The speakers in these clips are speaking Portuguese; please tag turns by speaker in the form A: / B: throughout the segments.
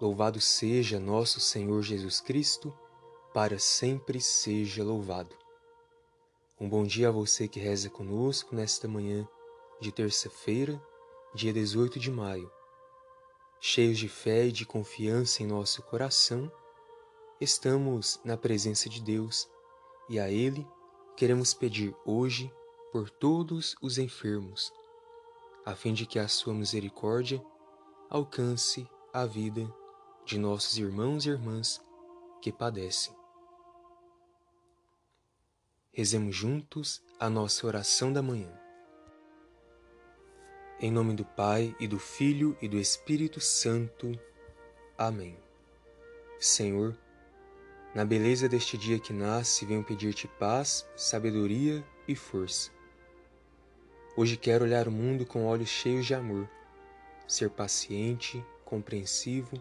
A: Louvado seja nosso Senhor Jesus Cristo, para sempre seja louvado. Um bom dia a você que reza conosco nesta manhã de terça-feira, dia 18 de maio. Cheios de fé e de confiança em nosso coração, estamos na presença de Deus e a Ele queremos pedir hoje por todos os enfermos, a fim de que a Sua misericórdia alcance a vida de nossos irmãos e irmãs que padecem. Rezemos juntos a nossa oração da manhã. Em nome do Pai e do Filho e do Espírito Santo. Amém. Senhor, na beleza deste dia que nasce, venho pedir-te paz, sabedoria e força. Hoje quero olhar o mundo com olhos cheios de amor, ser paciente, compreensivo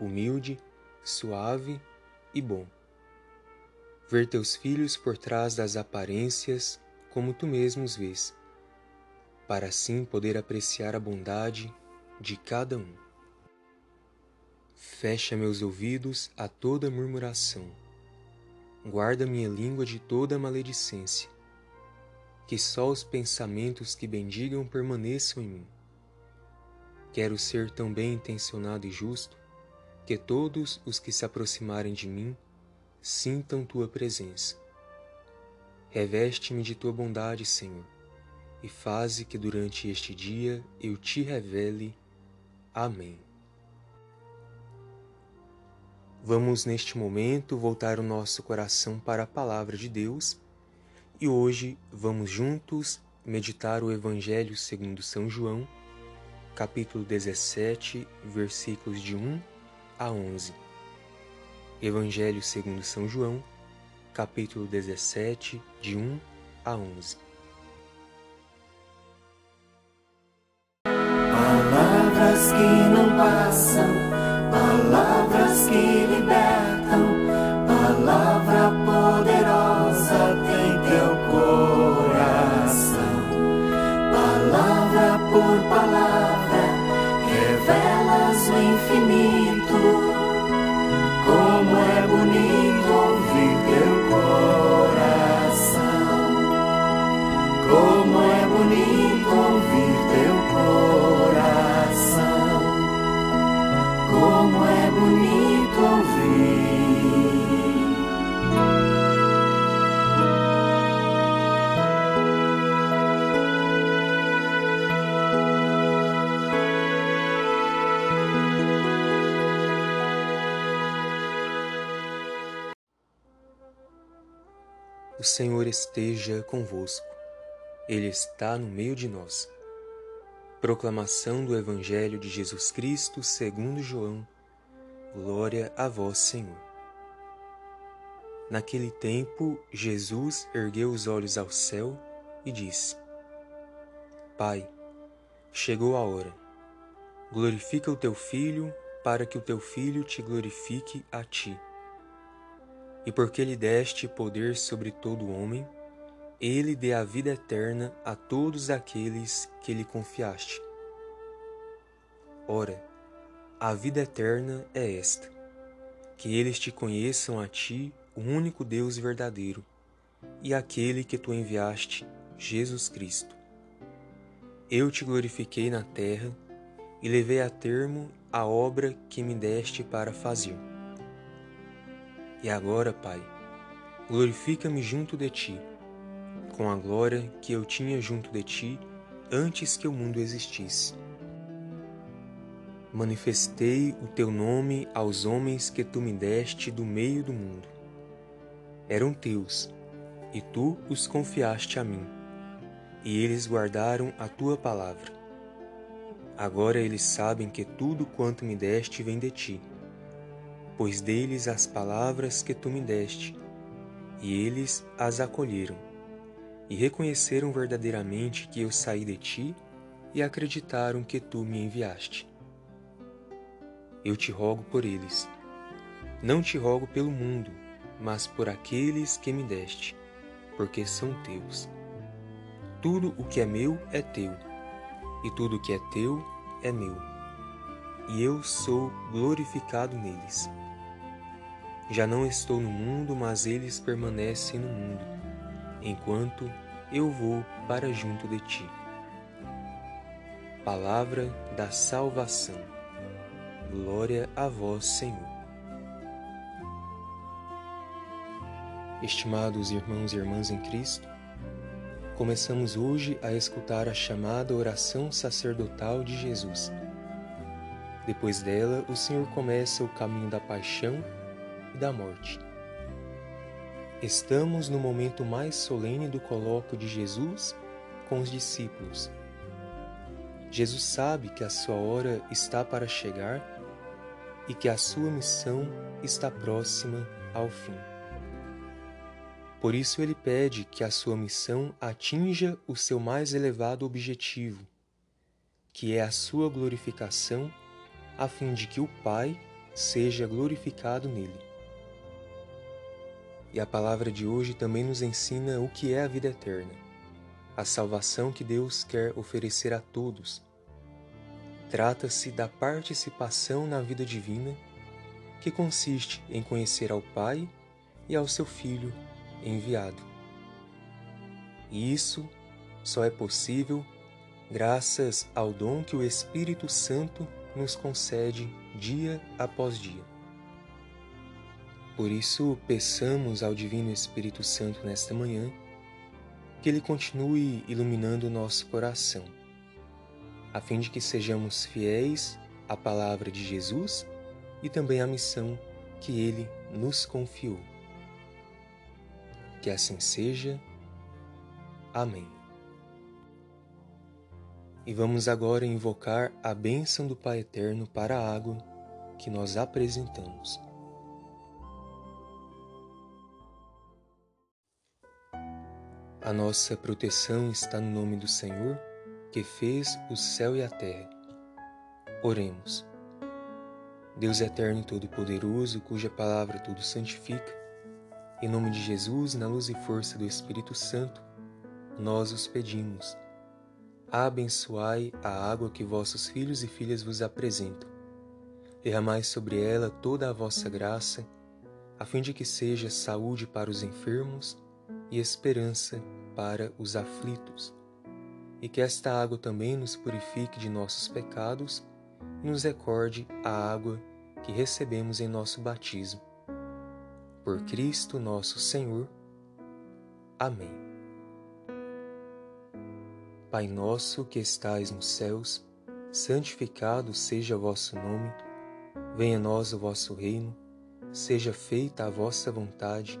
A: humilde, suave e bom. Ver teus filhos por trás das aparências como tu mesmo os vês, para assim poder apreciar a bondade de cada um. Fecha meus ouvidos a toda murmuração. Guarda minha língua de toda maledicência. Que só os pensamentos que bendigam permaneçam em mim. Quero ser tão bem intencionado e justo que todos os que se aproximarem de mim sintam tua presença. Reveste-me de tua bondade, Senhor, e faze que durante este dia eu te revele. Amém. Vamos neste momento voltar o nosso coração para a palavra de Deus e hoje vamos juntos meditar o Evangelho segundo São João, capítulo 17, versículos de 1 a 11. Evangelho segundo São João, capítulo 17, de 1 a 11.
B: Palavras que
A: O Senhor esteja convosco, Ele está no meio de nós. Proclamação do Evangelho de Jesus Cristo segundo João. Glória a vós, Senhor. Naquele tempo, Jesus ergueu os olhos ao céu e disse: Pai, chegou a hora. Glorifica o teu filho, para que o teu filho te glorifique a ti e porque lhe deste poder sobre todo homem, ele dê a vida eterna a todos aqueles que lhe confiaste. Ora, a vida eterna é esta: que eles te conheçam a ti, o único Deus verdadeiro, e aquele que tu enviaste, Jesus Cristo. Eu te glorifiquei na terra e levei a termo a obra que me deste para fazer. E agora, Pai, glorifica-me junto de ti, com a glória que eu tinha junto de ti antes que o mundo existisse. Manifestei o teu nome aos homens que tu me deste do meio do mundo. Eram teus, e tu os confiaste a mim, e eles guardaram a tua palavra. Agora eles sabem que tudo quanto me deste vem de ti pois deles as palavras que tu me deste, e eles as acolheram, e reconheceram verdadeiramente que eu saí de ti, e acreditaram que tu me enviaste. Eu te rogo por eles. Não te rogo pelo mundo, mas por aqueles que me deste, porque são teus. Tudo o que é meu é teu, e tudo o que é teu é meu e eu sou glorificado neles. Já não estou no mundo, mas eles permanecem no mundo, enquanto eu vou para junto de ti. Palavra da salvação. Glória a vós, Senhor. Estimados irmãos e irmãs em Cristo, começamos hoje a escutar a chamada oração sacerdotal de Jesus. Depois dela, o Senhor começa o caminho da paixão e da morte. Estamos no momento mais solene do colóquio de Jesus com os discípulos. Jesus sabe que a sua hora está para chegar e que a sua missão está próxima ao fim. Por isso ele pede que a sua missão atinja o seu mais elevado objetivo, que é a sua glorificação, a fim de que o Pai seja glorificado nele. E a palavra de hoje também nos ensina o que é a vida eterna, a salvação que Deus quer oferecer a todos. Trata-se da participação na vida divina, que consiste em conhecer ao Pai e ao seu Filho enviado. E isso só é possível graças ao dom que o Espírito Santo nos concede dia após dia. Por isso, peçamos ao Divino Espírito Santo nesta manhã que ele continue iluminando o nosso coração, a fim de que sejamos fiéis à palavra de Jesus e também à missão que ele nos confiou. Que assim seja. Amém. E vamos agora invocar a bênção do Pai Eterno para a água que nós apresentamos. A nossa proteção está no nome do Senhor, que fez o céu e a terra. Oremos. Deus eterno e todo-poderoso, cuja palavra tudo santifica, em nome de Jesus, na luz e força do Espírito Santo, nós os pedimos. Abençoai a água que vossos filhos e filhas vos apresentam. Derramai sobre ela toda a vossa graça, a fim de que seja saúde para os enfermos e esperança para os aflitos. E que esta água também nos purifique de nossos pecados e nos recorde a água que recebemos em nosso batismo por Cristo nosso Senhor. Amém. Pai nosso que estais nos céus, santificado seja o vosso nome, venha a nós o vosso reino, seja feita a vossa vontade,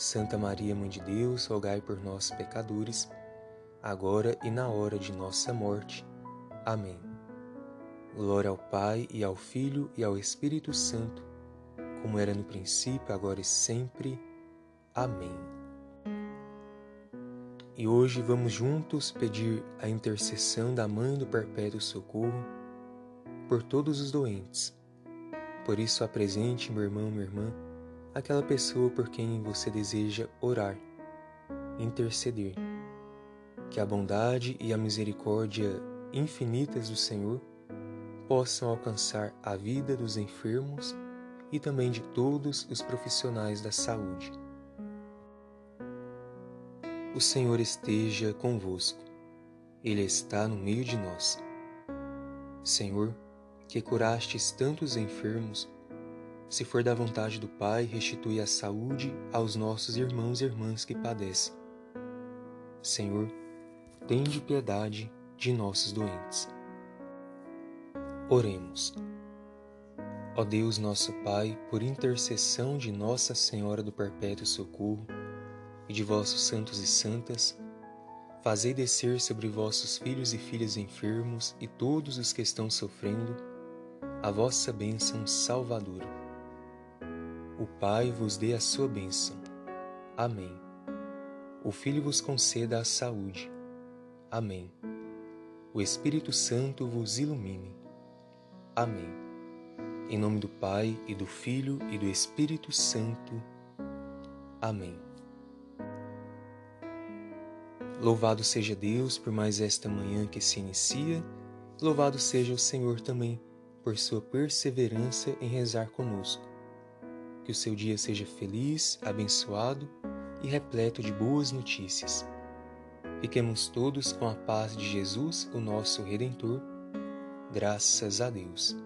A: Santa Maria, Mãe de Deus, rogai por nós, pecadores, agora e na hora de nossa morte. Amém. Glória ao Pai, e ao Filho, e ao Espírito Santo como era no princípio, agora e sempre. Amém. E hoje vamos juntos pedir a intercessão da Mãe do Perpétuo Socorro por todos os doentes. Por isso, apresente, meu irmão, minha irmã, aquela pessoa por quem você deseja orar, interceder. Que a bondade e a misericórdia infinitas do Senhor possam alcançar a vida dos enfermos e também de todos os profissionais da saúde. O Senhor esteja convosco, Ele está no meio de nós. Senhor, que curastes tantos enfermos, se for da vontade do Pai, restitui a saúde aos nossos irmãos e irmãs que padecem. Senhor, tende piedade de nossos doentes. Oremos. Ó Deus nosso Pai, por intercessão de Nossa Senhora do Perpétuo Socorro e de vossos santos e santas, fazei descer sobre vossos filhos e filhas enfermos e todos os que estão sofrendo a vossa bênção salvadora. O Pai vos dê a sua bênção. Amém. O Filho vos conceda a saúde. Amém. O Espírito Santo vos ilumine. Amém. Em nome do Pai e do Filho e do Espírito Santo. Amém. Louvado seja Deus por mais esta manhã que se inicia, louvado seja o Senhor também por sua perseverança em rezar conosco. Que o seu dia seja feliz, abençoado e repleto de boas notícias. Fiquemos todos com a paz de Jesus, o nosso Redentor. Graças a Deus.